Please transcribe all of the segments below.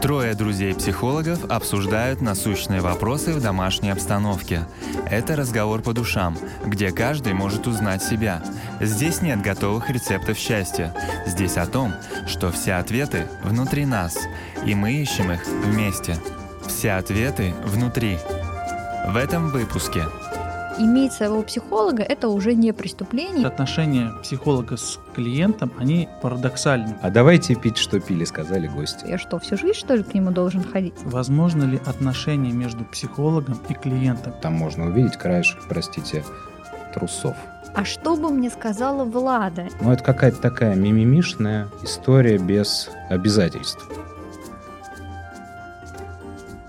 Трое друзей-психологов обсуждают насущные вопросы в домашней обстановке. Это разговор по душам, где каждый может узнать себя. Здесь нет готовых рецептов счастья. Здесь о том, что все ответы внутри нас, и мы ищем их вместе. Все ответы внутри. В этом выпуске – иметь своего психолога – это уже не преступление. Отношения психолога с клиентом, они парадоксальны. А давайте пить, что пили, сказали гости. Я что, всю жизнь, что ли, к нему должен ходить? Возможно ли отношения между психологом и клиентом? Там можно увидеть краешек, простите, трусов. А что бы мне сказала Влада? Ну, это какая-то такая мимимишная история без обязательств.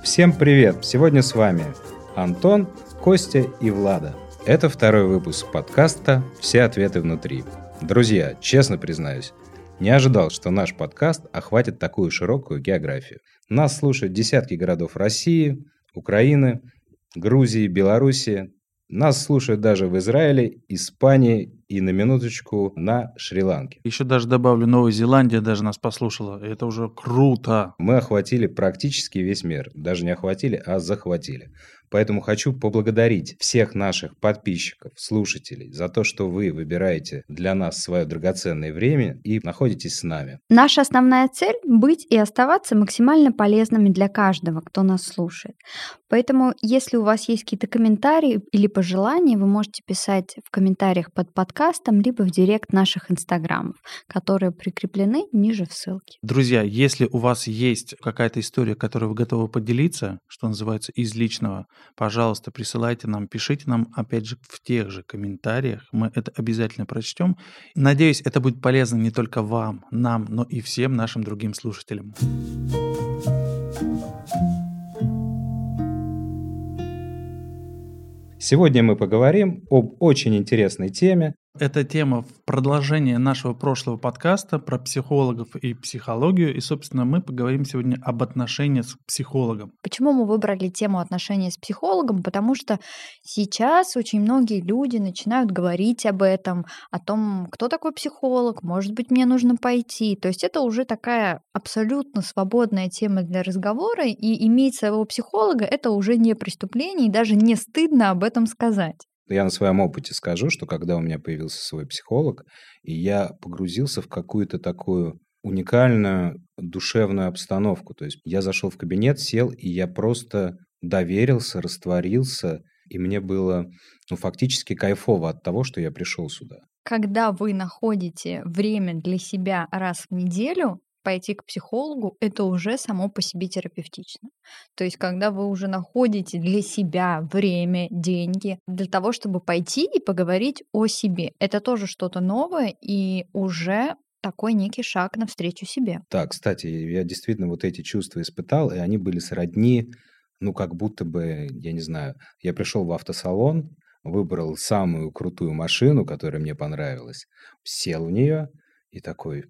Всем привет! Сегодня с вами Антон Костя и Влада. Это второй выпуск подкаста «Все ответы внутри». Друзья, честно признаюсь, не ожидал, что наш подкаст охватит такую широкую географию. Нас слушают десятки городов России, Украины, Грузии, Белоруссии. Нас слушают даже в Израиле, Испании и на минуточку на Шри-Ланке. Еще даже добавлю, Новая Зеландия даже нас послушала. Это уже круто. Мы охватили практически весь мир. Даже не охватили, а захватили. Поэтому хочу поблагодарить всех наших подписчиков, слушателей за то, что вы выбираете для нас свое драгоценное время и находитесь с нами. Наша основная цель – быть и оставаться максимально полезными для каждого, кто нас слушает. Поэтому, если у вас есть какие-то комментарии или пожелания, вы можете писать в комментариях под подкастом, либо в директ наших инстаграмов, которые прикреплены ниже в ссылке. Друзья, если у вас есть какая-то история, которой вы готовы поделиться, что называется, из личного, пожалуйста, присылайте нам, пишите нам, опять же, в тех же комментариях. Мы это обязательно прочтем. Надеюсь, это будет полезно не только вам, нам, но и всем нашим другим слушателям. Сегодня мы поговорим об очень интересной теме, эта тема в продолжение нашего прошлого подкаста про психологов и психологию. И, собственно, мы поговорим сегодня об отношениях с психологом. Почему мы выбрали тему отношений с психологом? Потому что сейчас очень многие люди начинают говорить об этом, о том, кто такой психолог, может быть, мне нужно пойти. То есть это уже такая абсолютно свободная тема для разговора, и иметь своего психолога – это уже не преступление, и даже не стыдно об этом сказать. Я на своем опыте скажу, что когда у меня появился свой психолог, и я погрузился в какую-то такую уникальную душевную обстановку. То есть я зашел в кабинет, сел, и я просто доверился, растворился, и мне было ну, фактически кайфово от того, что я пришел сюда. Когда вы находите время для себя раз в неделю, пойти к психологу, это уже само по себе терапевтично. То есть, когда вы уже находите для себя время, деньги для того, чтобы пойти и поговорить о себе, это тоже что-то новое и уже такой некий шаг навстречу себе. Да, кстати, я действительно вот эти чувства испытал, и они были сродни, ну, как будто бы, я не знаю, я пришел в автосалон, выбрал самую крутую машину, которая мне понравилась, сел в нее и такой,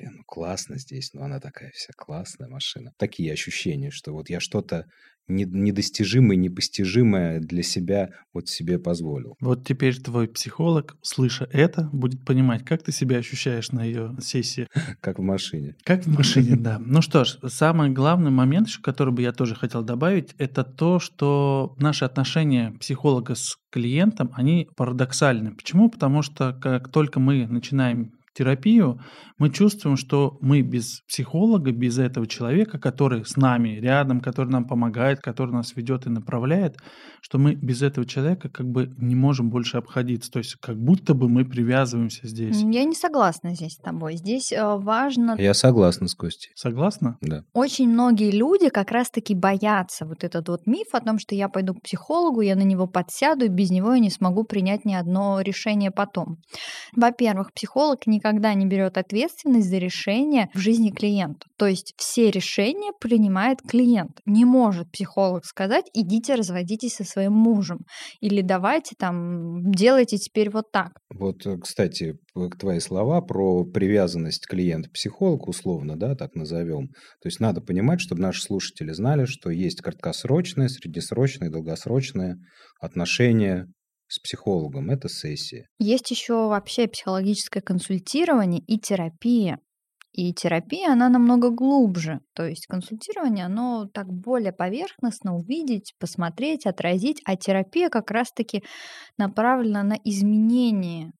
блин, ну классно здесь, но она такая вся классная машина. Такие ощущения, что вот я что-то недостижимое, непостижимое для себя вот себе позволил. Вот теперь твой психолог, слыша это, будет понимать, как ты себя ощущаешь на ее сессии. Как в машине. Как в машине, да. Ну что ж, самый главный момент, который бы я тоже хотел добавить, это то, что наши отношения психолога с клиентом, они парадоксальны. Почему? Потому что как только мы начинаем терапию, мы чувствуем, что мы без психолога, без этого человека, который с нами рядом, который нам помогает, который нас ведет и направляет, что мы без этого человека как бы не можем больше обходиться. То есть как будто бы мы привязываемся здесь. Я не согласна здесь с тобой. Здесь э, важно... Я согласна с Костей. Согласна? Да. Очень многие люди как раз-таки боятся вот этот вот миф о том, что я пойду к психологу, я на него подсяду, и без него я не смогу принять ни одно решение потом. Во-первых, психолог не никогда не берет ответственность за решение в жизни клиента. То есть все решения принимает клиент. Не может психолог сказать, идите разводитесь со своим мужем. Или давайте там, делайте теперь вот так. Вот, э, кстати, к твои слова про привязанность клиент-психолог, условно, да, так назовем. То есть надо понимать, чтобы наши слушатели знали, что есть краткосрочное, среднесрочное, долгосрочное отношение с психологом, это сессия. Есть еще вообще психологическое консультирование и терапия. И терапия, она намного глубже. То есть консультирование, оно так более поверхностно увидеть, посмотреть, отразить. А терапия как раз-таки направлена на изменение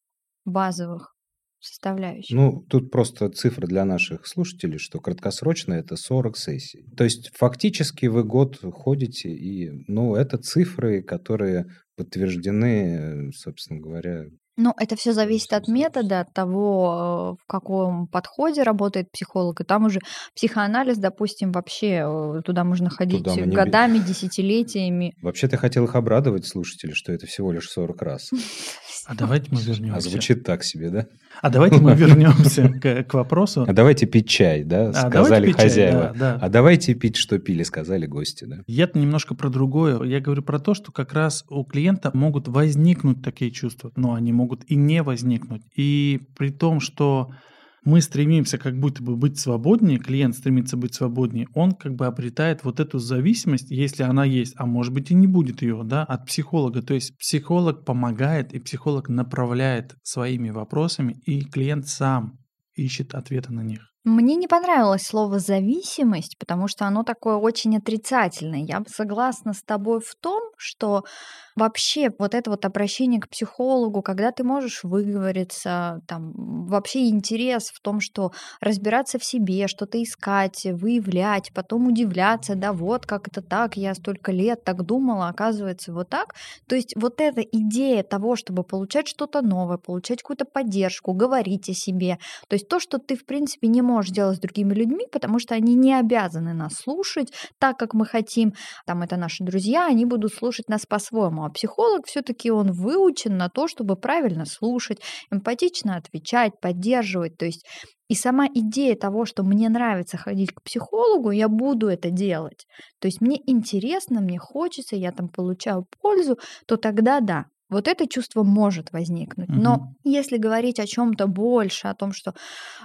базовых составляющих. Ну, тут просто цифра для наших слушателей, что краткосрочно это 40 сессий. То есть фактически вы год ходите, и, ну, это цифры, которые подтверждены, собственно говоря, ну, это все зависит от метода, от того, в каком подходе работает психолог. И там уже психоанализ, допустим, вообще э, туда можно ходить Туда не годами, десятилетиями. Вообще ты хотел их обрадовать, слушатели, что это всего лишь 40 раз. А давайте мы А вернемся. звучит так себе, да? А давайте мы вернемся к, к вопросу. А давайте пить чай, да, А, сказали чай, хозяева. да, да. А давайте пить, что пили, сказали гости, да. Я-то немножко про другое. Я говорю про то, что как раз у клиента могут возникнуть такие чувства, но они могут и не возникнуть. И при том, что мы стремимся как будто бы быть свободнее, клиент стремится быть свободнее, он как бы обретает вот эту зависимость, если она есть, а может быть и не будет ее, да, от психолога. То есть психолог помогает и психолог направляет своими вопросами, и клиент сам ищет ответы на них. Мне не понравилось слово «зависимость», потому что оно такое очень отрицательное. Я согласна с тобой в том, что вообще вот это вот обращение к психологу, когда ты можешь выговориться, там вообще интерес в том, что разбираться в себе, что-то искать, выявлять, потом удивляться, да вот как это так, я столько лет так думала, оказывается вот так. То есть вот эта идея того, чтобы получать что-то новое, получать какую-то поддержку, говорить о себе, то есть то, что ты в принципе не можешь делать с другими людьми, потому что они не обязаны нас слушать так, как мы хотим, там это наши друзья, они будут слушать нас по-своему, а психолог все-таки он выучен на то, чтобы правильно слушать, эмпатично отвечать, поддерживать. То есть и сама идея того, что мне нравится ходить к психологу, я буду это делать. То есть мне интересно, мне хочется, я там получаю пользу, то тогда да, вот это чувство может возникнуть. Но Мгм. если говорить о чем-то больше, о том, что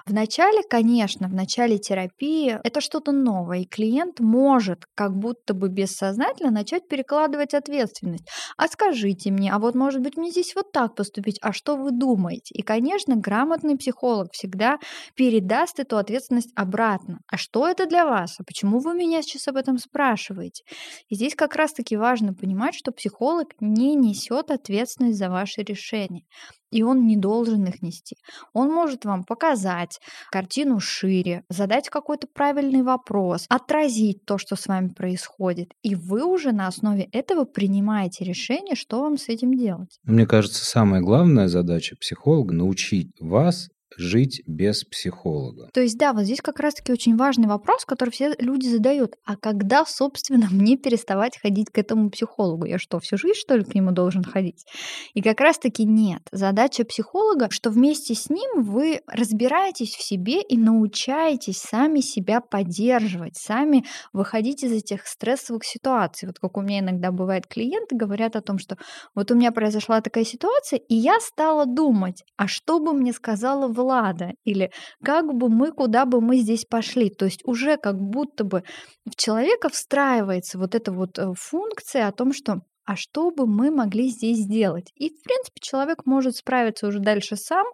в начале, конечно, в начале терапии это что-то новое, и клиент может как будто бы бессознательно начать перекладывать ответственность. А скажите мне, а вот может быть мне здесь вот так поступить, а что вы думаете? И, конечно, грамотный психолог всегда передаст эту ответственность обратно. А что это для вас? А почему вы меня сейчас об этом спрашиваете? И здесь как раз-таки важно понимать, что психолог не несет ответственность за ваши решения. И он не должен их нести. Он может вам показать картину шире, задать какой-то правильный вопрос, отразить то, что с вами происходит. И вы уже на основе этого принимаете решение, что вам с этим делать. Мне кажется, самая главная задача психолога – научить вас жить без психолога. То есть, да, вот здесь как раз-таки очень важный вопрос, который все люди задают. А когда, собственно, мне переставать ходить к этому психологу? Я что, всю жизнь, что ли, к нему должен ходить? И как раз-таки нет. Задача психолога, что вместе с ним вы разбираетесь в себе и научаетесь сами себя поддерживать, сами выходить из этих стрессовых ситуаций. Вот как у меня иногда бывает клиенты говорят о том, что вот у меня произошла такая ситуация, и я стала думать, а что бы мне сказала Влада? Или как бы мы, куда бы мы здесь пошли? То есть уже как будто бы в человека встраивается вот эта вот э, функция о том, что а что бы мы могли здесь сделать? И, в принципе, человек может справиться уже дальше сам.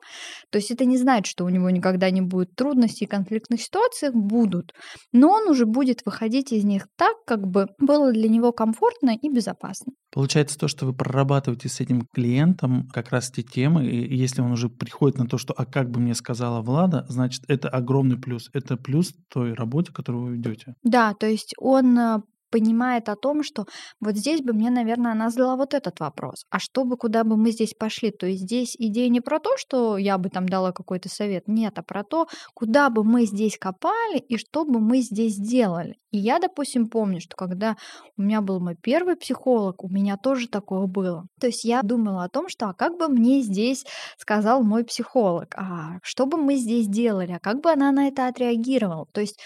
То есть это не значит, что у него никогда не будет трудностей и конфликтных ситуаций, будут. Но он уже будет выходить из них так, как бы было для него комфортно и безопасно. Получается то, что вы прорабатываете с этим клиентом как раз те темы, и если он уже приходит на то, что «а как бы мне сказала Влада», значит, это огромный плюс. Это плюс той работе, которую вы ведете. Да, то есть он э, понимает о том, что вот здесь бы мне, наверное, она задала вот этот вопрос. А что бы, куда бы мы здесь пошли? То есть здесь идея не про то, что я бы там дала какой-то совет, нет, а про то, куда бы мы здесь копали и что бы мы здесь делали. И я, допустим, помню, что когда у меня был мой первый психолог, у меня тоже такое было. То есть я думала о том, что а как бы мне здесь сказал мой психолог, а что бы мы здесь делали, а как бы она на это отреагировала. То есть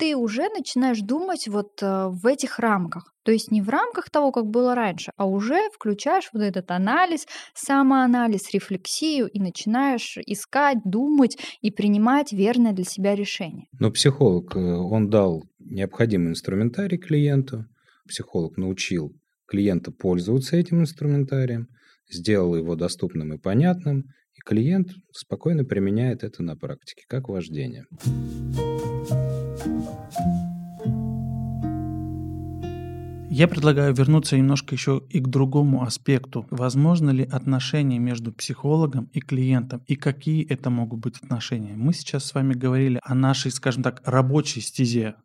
ты уже начинаешь думать вот э, в этих рамках. То есть не в рамках того, как было раньше, а уже включаешь вот этот анализ, самоанализ, рефлексию и начинаешь искать, думать и принимать верное для себя решение. Но психолог, э, он дал необходимый инструментарий клиенту, психолог научил клиента пользоваться этим инструментарием, сделал его доступным и понятным, И клиент спокойно применяет это на практике, как вождение. Я предлагаю вернуться немножко еще и к другому аспекту. Возможно ли отношения между психологом и клиентом, и какие это могут быть отношения? Мы сейчас с вами говорили о нашей, скажем так, рабочей стезе.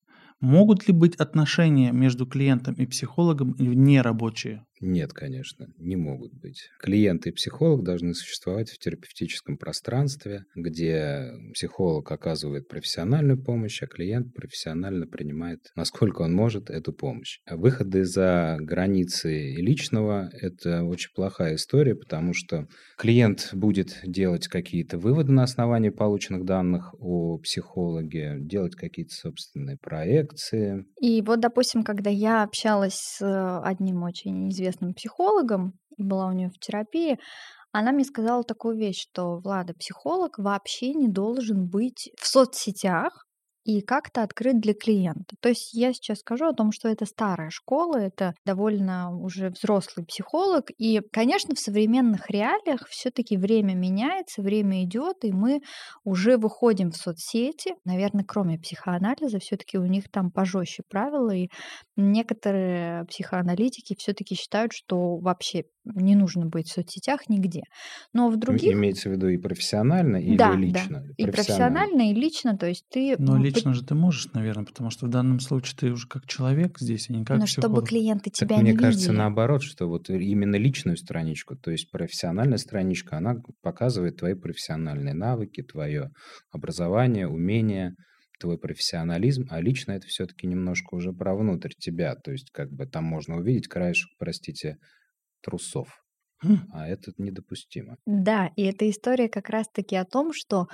Могут ли быть отношения между клиентом и психологом нерабочие? Нет, конечно, не могут быть. Клиент и психолог должны существовать в терапевтическом пространстве, где психолог оказывает профессиональную помощь, а клиент профессионально принимает, насколько он может, эту помощь. А выходы за границы личного – это очень плохая история, потому что клиент будет делать какие-то выводы на основании полученных данных о психологе, делать какие-то собственные проекции. И вот, допустим, когда я общалась с одним очень известным известным психологом, была у нее в терапии, она мне сказала такую вещь, что Влада, психолог вообще не должен быть в соцсетях, и как-то открыт для клиента. То есть я сейчас скажу о том, что это старая школа, это довольно уже взрослый психолог. И, конечно, в современных реалиях все-таки время меняется, время идет, и мы уже выходим в соцсети. Наверное, кроме психоанализа, все-таки у них там пожестче правила, и некоторые психоаналитики все-таки считают, что вообще не нужно быть в соцсетях нигде. Но в других... Имеется в виду и профессионально, и да, лично? Да, и профессионально, и лично, то есть ты... Но лично же ты можешь, наверное, потому что в данном случае ты уже как человек здесь, а не как Но психолог. чтобы клиенты тебя так не мне видели. кажется, наоборот, что вот именно личную страничку, то есть профессиональная страничка, она показывает твои профессиональные навыки, твое образование, умение, твой профессионализм, а лично это все-таки немножко уже про внутрь тебя, то есть как бы там можно увидеть краешек, простите, трусов. А это недопустимо. Да, и эта история как раз-таки о том, что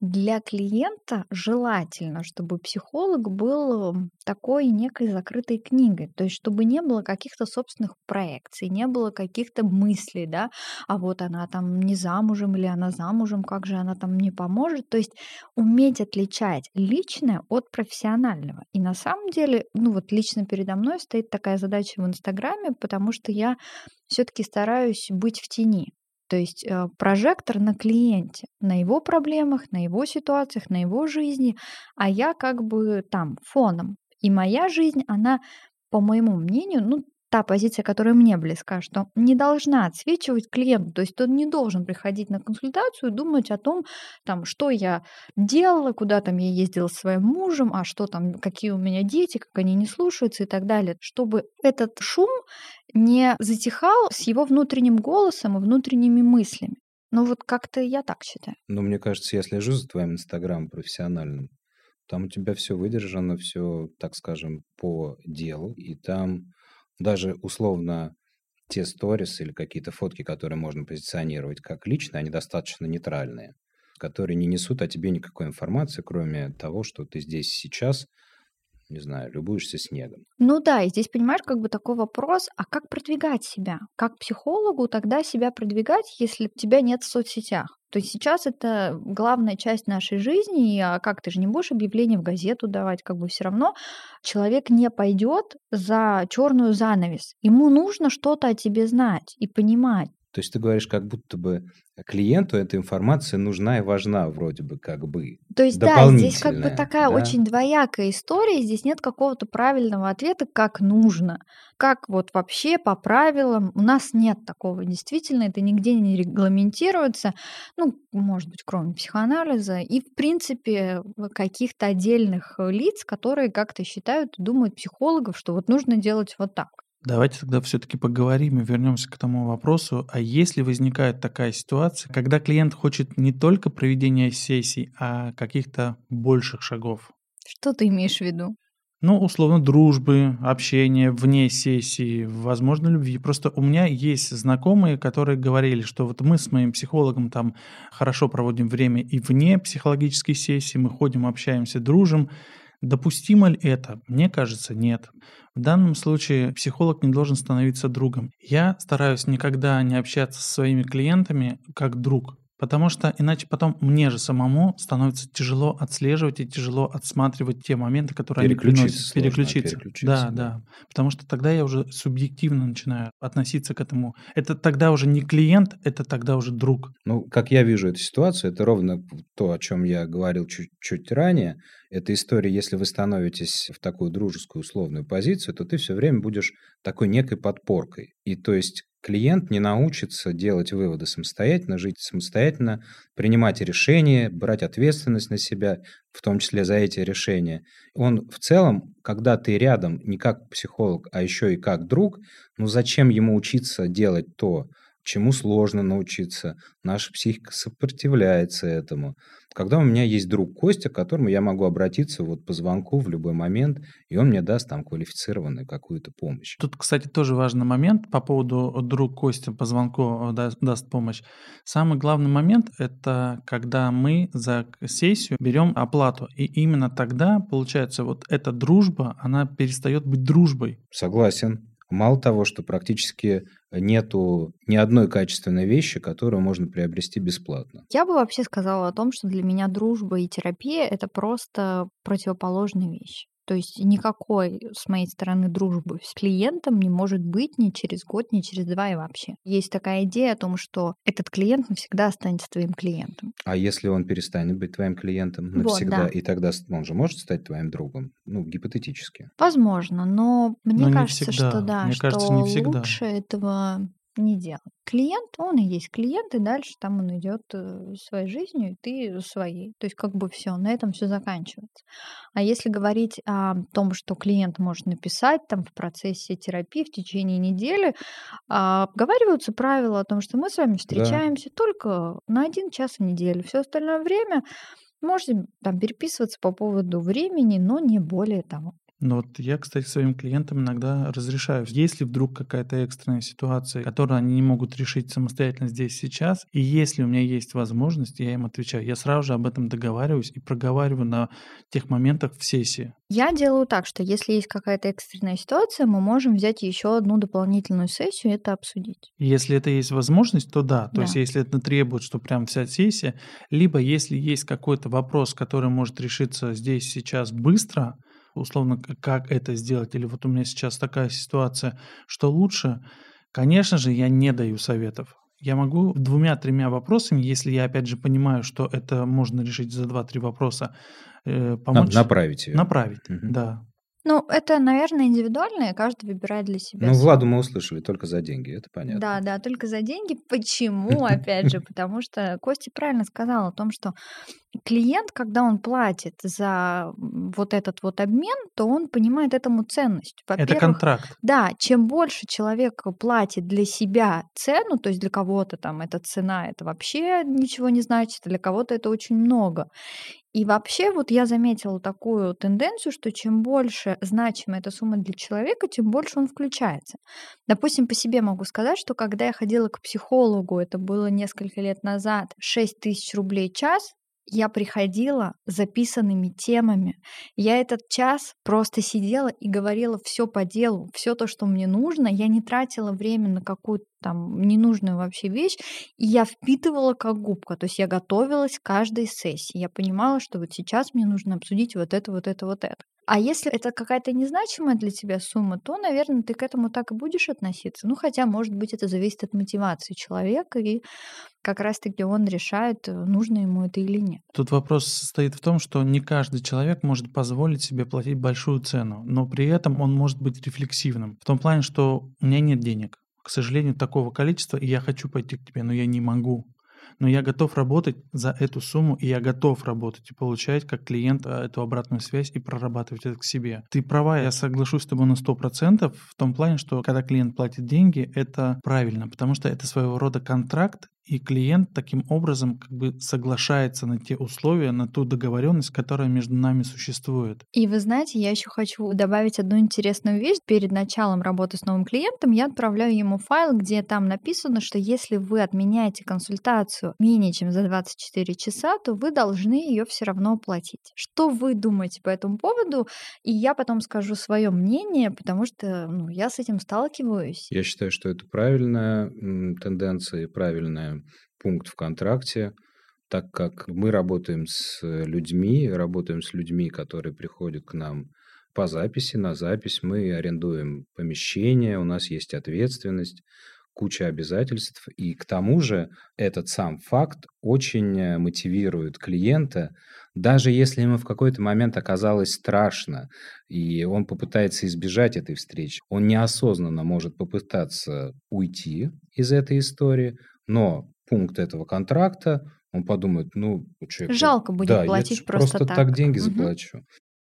для клиента желательно, чтобы психолог был такой некой закрытой книгой, то есть чтобы не было каких-то собственных проекций, не было каких-то мыслей, да, а вот она там не замужем или она замужем, как же она там не поможет, то есть уметь отличать личное от профессионального. И на самом деле, ну вот лично передо мной стоит такая задача в Инстаграме, потому что я все-таки стараюсь быть в тени. То есть э, прожектор на клиенте, на его проблемах, на его ситуациях, на его жизни, а я как бы там фоном. И моя жизнь, она, по моему мнению, ну, та позиция, которая мне близка, что не должна отсвечивать клиенту. То есть он не должен приходить на консультацию думать о том, там, что я делала, куда там я ездила с своим мужем, а что там, какие у меня дети, как они не слушаются и так далее. Чтобы этот шум не затихал с его внутренним голосом и внутренними мыслями. Ну вот как-то я так считаю. Ну, мне кажется, я слежу за твоим инстаграм профессиональным. Там у тебя все выдержано, все, так скажем, по делу. И там даже условно те сторис или какие-то фотки, которые можно позиционировать как личные, они достаточно нейтральные, которые не несут о тебе никакой информации, кроме того, что ты здесь сейчас, не знаю, любуешься снегом. Ну да, и здесь, понимаешь, как бы такой вопрос, а как продвигать себя? Как психологу тогда себя продвигать, если тебя нет в соцсетях? То есть сейчас это главная часть нашей жизни, а как ты же не будешь объявление в газету давать, как бы все равно человек не пойдет за черную занавес. Ему нужно что-то о тебе знать и понимать. То есть ты говоришь, как будто бы клиенту эта информация нужна и важна вроде бы как бы. То есть да, здесь как бы такая да? очень двоякая история, здесь нет какого-то правильного ответа, как нужно, как вот вообще по правилам. У нас нет такого, действительно, это нигде не регламентируется, ну, может быть, кроме психоанализа, и, в принципе, каких-то отдельных лиц, которые как-то считают, думают психологов, что вот нужно делать вот так. Давайте тогда все-таки поговорим и вернемся к тому вопросу. А если возникает такая ситуация, когда клиент хочет не только проведения сессий, а каких-то больших шагов? Что ты имеешь в виду? Ну, условно, дружбы, общения вне сессии, возможно, любви. Просто у меня есть знакомые, которые говорили, что вот мы с моим психологом там хорошо проводим время и вне психологической сессии, мы ходим, общаемся, дружим, Допустимо ли это? Мне кажется, нет. В данном случае психолог не должен становиться другом. Я стараюсь никогда не общаться со своими клиентами как друг, Потому что иначе потом мне же самому становится тяжело отслеживать и тяжело отсматривать те моменты, которые они приносят. Переключиться. переключиться. Да, да, да. Потому что тогда я уже субъективно начинаю относиться к этому. Это тогда уже не клиент, это тогда уже друг. Ну, как я вижу эту ситуацию, это ровно то, о чем я говорил чуть-чуть ранее. Это история, если вы становитесь в такую дружескую условную позицию, то ты все время будешь такой некой подпоркой. И то есть клиент не научится делать выводы самостоятельно, жить самостоятельно, принимать решения, брать ответственность на себя, в том числе за эти решения. Он в целом, когда ты рядом не как психолог, а еще и как друг, ну зачем ему учиться делать то, чему сложно научиться, наша психика сопротивляется этому. Когда у меня есть друг Костя, к которому я могу обратиться вот по звонку в любой момент, и он мне даст там квалифицированную какую-то помощь. Тут, кстати, тоже важный момент по поводу друг Костя по звонку даст, даст помощь. Самый главный момент – это когда мы за сессию берем оплату, и именно тогда, получается, вот эта дружба, она перестает быть дружбой. Согласен. Мало того, что практически нету ни одной качественной вещи, которую можно приобрести бесплатно. Я бы вообще сказала о том, что для меня дружба и терапия это просто противоположные вещи. То есть никакой с моей стороны дружбы с клиентом не может быть ни через год, ни через два и вообще. Есть такая идея о том, что этот клиент навсегда останется твоим клиентом. А если он перестанет быть твоим клиентом навсегда, вот, да. и тогда он же может стать твоим другом? Ну, гипотетически. Возможно, но мне но кажется, что да, мне что кажется, не всегда. лучше этого не делать. Клиент, он и есть клиент, и дальше там он идет э, своей жизнью, и ты своей. То есть как бы все, на этом все заканчивается. А если говорить о том, что клиент может написать там в процессе терапии в течение недели, а, обговариваются правила о том, что мы с вами встречаемся да. только на один час в неделю. Все остальное время можете там переписываться по поводу времени, но не более того. Ну вот я, кстати, своим клиентам иногда разрешаю, если вдруг какая-то экстренная ситуация, которую они не могут решить самостоятельно здесь сейчас, и если у меня есть возможность, я им отвечаю. Я сразу же об этом договариваюсь и проговариваю на тех моментах в сессии. Я делаю так, что если есть какая-то экстренная ситуация, мы можем взять еще одну дополнительную сессию и это обсудить. Если это есть возможность, то да. То да. есть если это требует, что прям вся сессия, либо если есть какой-то вопрос, который может решиться здесь сейчас быстро, условно, как это сделать, или вот у меня сейчас такая ситуация, что лучше, конечно же, я не даю советов. Я могу двумя-тремя вопросами, если я опять же понимаю, что это можно решить за два-три вопроса, э, помочь. Направить ее. Направить, угу. да. Ну, это, наверное, индивидуально, и каждый выбирает для себя. Ну, Владу мы услышали только за деньги, это понятно. Да, да, только за деньги. Почему, опять же? Потому что Костя правильно сказал о том, что клиент, когда он платит за вот этот вот обмен, то он понимает этому ценность. Это контракт. Да, чем больше человек платит для себя цену, то есть для кого-то там эта цена, это вообще ничего не значит, а для кого-то это очень много. И вообще вот я заметила такую тенденцию, что чем больше значима эта сумма для человека, тем больше он включается. Допустим, по себе могу сказать, что когда я ходила к психологу, это было несколько лет назад, 6 тысяч рублей час, я приходила с записанными темами. Я этот час просто сидела и говорила все по делу, все то, что мне нужно. Я не тратила время на какую-то там ненужную вообще вещь, и я впитывала как губка. То есть я готовилась к каждой сессии. Я понимала, что вот сейчас мне нужно обсудить вот это, вот это, вот это. А если это какая-то незначимая для тебя сумма, то, наверное, ты к этому так и будешь относиться. Ну, хотя, может быть, это зависит от мотивации человека, и как раз-таки он решает, э, нужно ему это или нет. Тут вопрос состоит в том, что не каждый человек может позволить себе платить большую цену, но при этом он может быть рефлексивным. В том плане, что у меня нет денег, к сожалению, такого количества, и я хочу пойти к тебе, но я не могу но я готов работать за эту сумму, и я готов работать и получать как клиент а, эту обратную связь и прорабатывать это к себе. Ты права, я соглашусь с тобой на 100% в том плане, что когда клиент платит деньги, это правильно, потому что это своего рода контракт, и клиент таким образом как бы соглашается на те условия, на ту договоренность, которая между нами существует. И вы знаете, я еще хочу добавить одну интересную вещь. Перед началом работы с новым клиентом я отправляю ему файл, где там написано, что если вы отменяете консультацию менее чем за 24 часа, то вы должны ее все равно оплатить. Что вы думаете по этому поводу? И я потом скажу свое мнение, потому что ну, я с этим сталкиваюсь. Я считаю, что это правильная тенденция, правильная пункт в контракте, так как мы работаем с людьми, работаем с людьми, которые приходят к нам по записи, на запись, мы арендуем помещение, у нас есть ответственность, куча обязательств, и к тому же этот сам факт очень э, мотивирует клиента, даже если ему в какой-то момент оказалось страшно, и он попытается избежать этой встречи, он неосознанно может попытаться уйти из этой истории, но пункт этого контракта, он подумает, ну, человек, Жалко будет да, платить я просто, просто так. деньги Мгм. заплачу.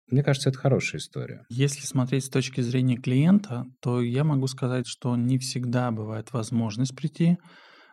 Мне кажется, это хорошая история. Если смотреть с точки зрения клиента, то я могу сказать, что не всегда бывает возможность прийти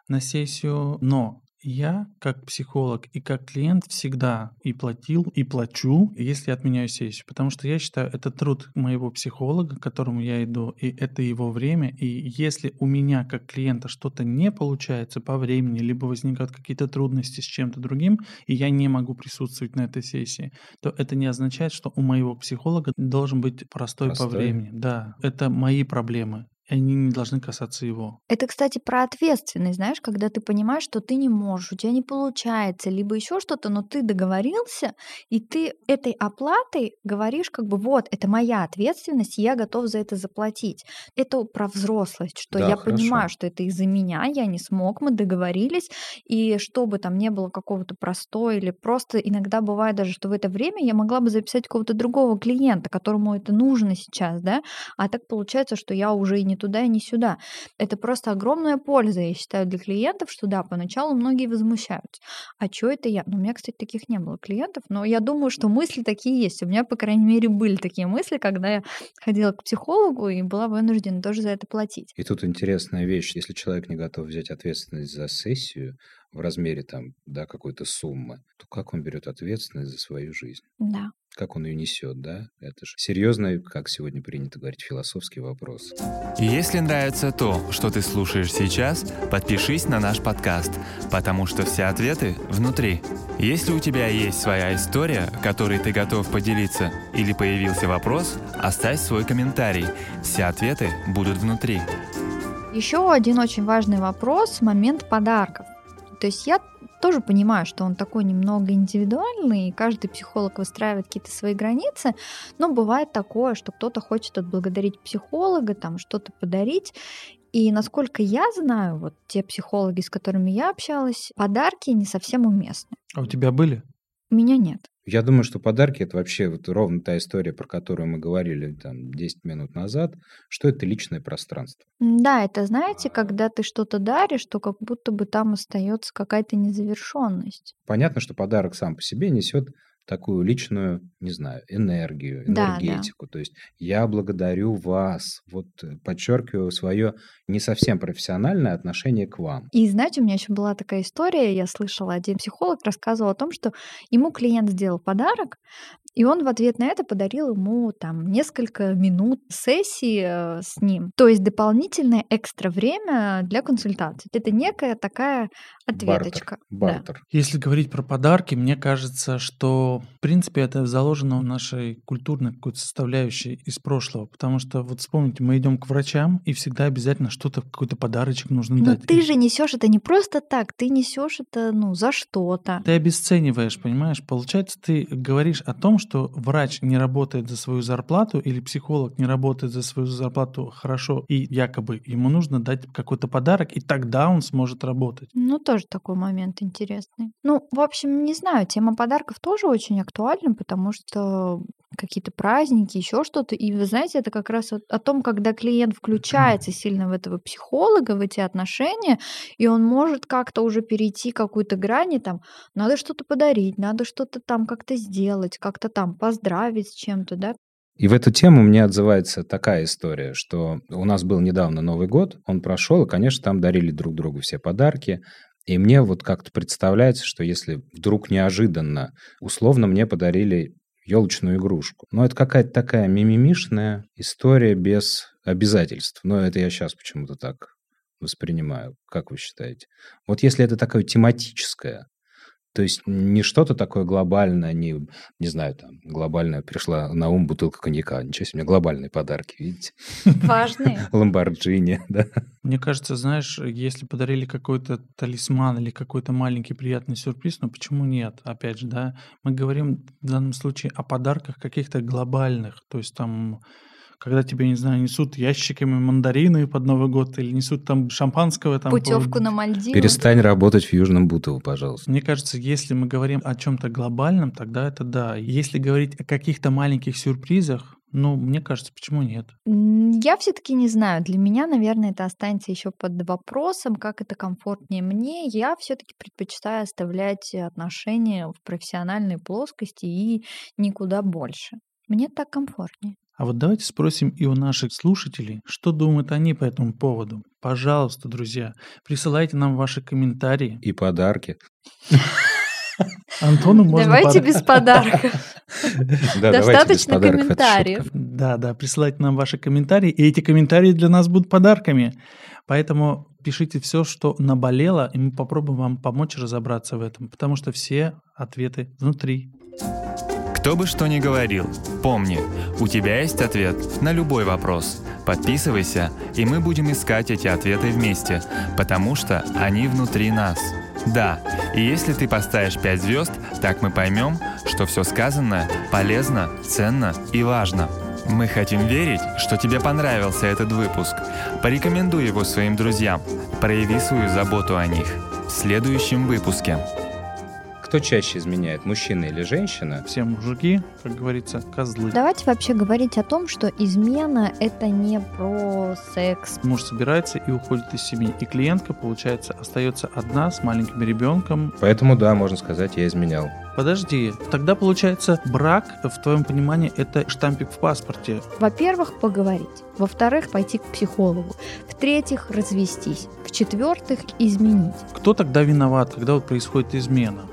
на сессию, но я, как психолог и как клиент, всегда и платил, и плачу, если отменяю сессию. Потому что я считаю, это труд моего психолога, к которому я иду, и это его время. И если у меня, как клиента, что-то не получается по времени, либо возникают какие-то трудности с чем-то другим, и я не могу присутствовать на этой сессии, то это не означает, что у моего психолога должен быть простой, Простой? по времени. Да, это мои проблемы. Они не должны касаться его. Это, кстати, про ответственность, знаешь, когда ты понимаешь, что ты не можешь, у тебя не получается, либо еще что-то, но ты договорился, и ты этой оплатой говоришь, как бы, вот, это моя ответственность, и я готов за это заплатить. Это про взрослость, что Да, я хорошо. понимаю, что это из-за меня, я не смог, мы договорились, и чтобы там не было какого-то простоя, или просто иногда бывает даже, что в это время я могла бы записать какого-то другого клиента, которому это нужно сейчас, да, а так получается, что я уже и не туда, и не сюда. Это просто огромная польза, я считаю, для клиентов, что да, поначалу многие возмущаются. А что это я? Ну, у меня, кстати, таких не было клиентов, но я думаю, что мысли такие есть. У меня, по крайней мере, были такие мысли, когда я ходила к психологу и была вынуждена тоже за это платить. И тут интересная вещь. Если человек не готов взять ответственность за сессию в размере там, да, какой-то суммы, то как он берет ответственность за свою жизнь? Да. Как он ее несет, да? Это же серьезный, как сегодня принято говорить, философский вопрос. Если нравится то, что ты слушаешь сейчас, подпишись на наш подкаст, потому что все ответы внутри. Если у тебя есть своя история, которой ты готов поделиться, или появился вопрос, оставь свой комментарий. Все ответы будут внутри. Еще один очень важный вопрос – момент подарков. То есть я тоже понимаю, что он такой немного индивидуальный, и каждый психолог выстраивает какие-то свои границы, но бывает такое, что кто-то хочет отблагодарить психолога, там что-то подарить, и насколько я знаю, вот те психологи, с которыми я общалась, подарки не совсем уместны. А у тебя были? У меня нет. Я думаю, что подарки это вообще вот ровно та история, про которую мы говорили там 10 минут назад, что это личное пространство. Да, это знаете, когда ты что-то даришь, то как будто бы там остается какая-то незавершенность. Понятно, что подарок сам по себе несет такую личную, не знаю, энергию, Да, да. энергетику. То есть я благодарю вас, вот э, подчеркиваю свое не совсем профессиональное отношение к вам. И знаете, у меня еще была такая история, я слышала, один психолог рассказывал о том, что ему клиент сделал подарок, и он в ответ на это подарил ему там несколько минут сессии э, с ним. То есть дополнительное экстра время для консультации. Это некая такая ответочка. Да. Бартер. Если говорить про подарки, мне кажется, что, в принципе, это заложено в нашей культурной какой-то составляющей из прошлого. Потому что, вот вспомните, мы идем к врачам, и всегда обязательно что-то, какой-то подарочек нужно Но дать. ты И же несешь это не просто так, ты несешь это ну за что-то. Ты обесцениваешь, понимаешь? Получается, ты говоришь о том, что врач не работает за свою зарплату или психолог не работает за свою зарплату хорошо, и якобы ему нужно дать какой-то подарок, и тогда он сможет работать. Ну, тоже такой момент интересный. Ну, в общем, не знаю, тема подарков тоже очень актуальна, потому что какие-то праздники, еще что-то. И вы знаете, это как раз о, о том, когда клиент включается сильно в этого психолога, в эти отношения, и он может как-то уже перейти какую-то грань, и там надо что-то подарить, надо что-то там как-то сделать, как-то там поздравить с чем-то, да. И в эту тему мне отзывается такая история, что у нас был недавно Новый год, он прошел, и, конечно, там дарили друг другу все подарки. И мне вот как-то представляется, что если вдруг неожиданно, условно мне подарили елочную игрушку. Но это какая-то такая мимимишная история без обязательств. Но это я сейчас почему-то так воспринимаю. Как вы считаете? Вот если это такое тематическое, То есть не что-то такое глобальное, не, не знаю, там, глобальное пришла на ум бутылка коньяка. Ничего себе, у меня глобальные подарки, видите? Важные. Ламборджини, да. Мне кажется, знаешь, если подарили какой-то талисман или какой-то маленький приятный сюрприз, ну почему нет? Опять же, да, мы говорим в данном случае о подарках каких-то глобальных, то есть там когда тебе, не знаю, несут ящиками мандарины под Новый год или несут там шампанского. Там, Путевку по... на Мальдивы. Перестань работать в Южном Бутово, пожалуйста. Мне кажется, если мы говорим о чем-то глобальном, тогда это да. Если говорить о каких-то маленьких сюрпризах, ну, мне кажется, почему нет? Я все-таки не знаю. Для меня, наверное, это останется еще под вопросом, как это комфортнее мне. Я все-таки предпочитаю оставлять отношения в профессиональной плоскости и никуда больше. Мне так комфортнее. А вот давайте спросим и у наших слушателей, что думают они по этому поводу. Пожалуйста, друзья, присылайте нам ваши комментарии. И подарки. Антону можно Давайте без подарков. Достаточно комментариев. Да, да, присылайте нам ваши комментарии, и эти комментарии для нас будут подарками. Поэтому пишите все, что наболело, и мы попробуем вам помочь разобраться в этом, потому что все ответы внутри. Кто бы что ни говорил, помни, у тебя есть ответ на любой вопрос. Подписывайся, и мы будем искать эти ответы вместе, потому что они внутри нас. Да, и если ты поставишь 5 звезд, так мы поймем, что все сказанное полезно, ценно и важно. Мы хотим верить, что тебе понравился этот выпуск. Порекомендуй его своим друзьям. Прояви свою заботу о них. В следующем выпуске. Кто чаще изменяет, мужчина или женщина? Все мужики, как говорится, козлы. Давайте вообще говорить о том, что измена — это не про секс. Муж собирается и уходит из семьи, и клиентка, получается, остается одна с маленьким ребенком. Поэтому, да, можно сказать, я изменял. Подожди, тогда получается брак, в твоем понимании, это штампик в паспорте. Во-первых, поговорить. Во-вторых, пойти к психологу. В-третьих, развестись. В-четвертых, изменить. Кто тогда виноват, когда вот происходит измена?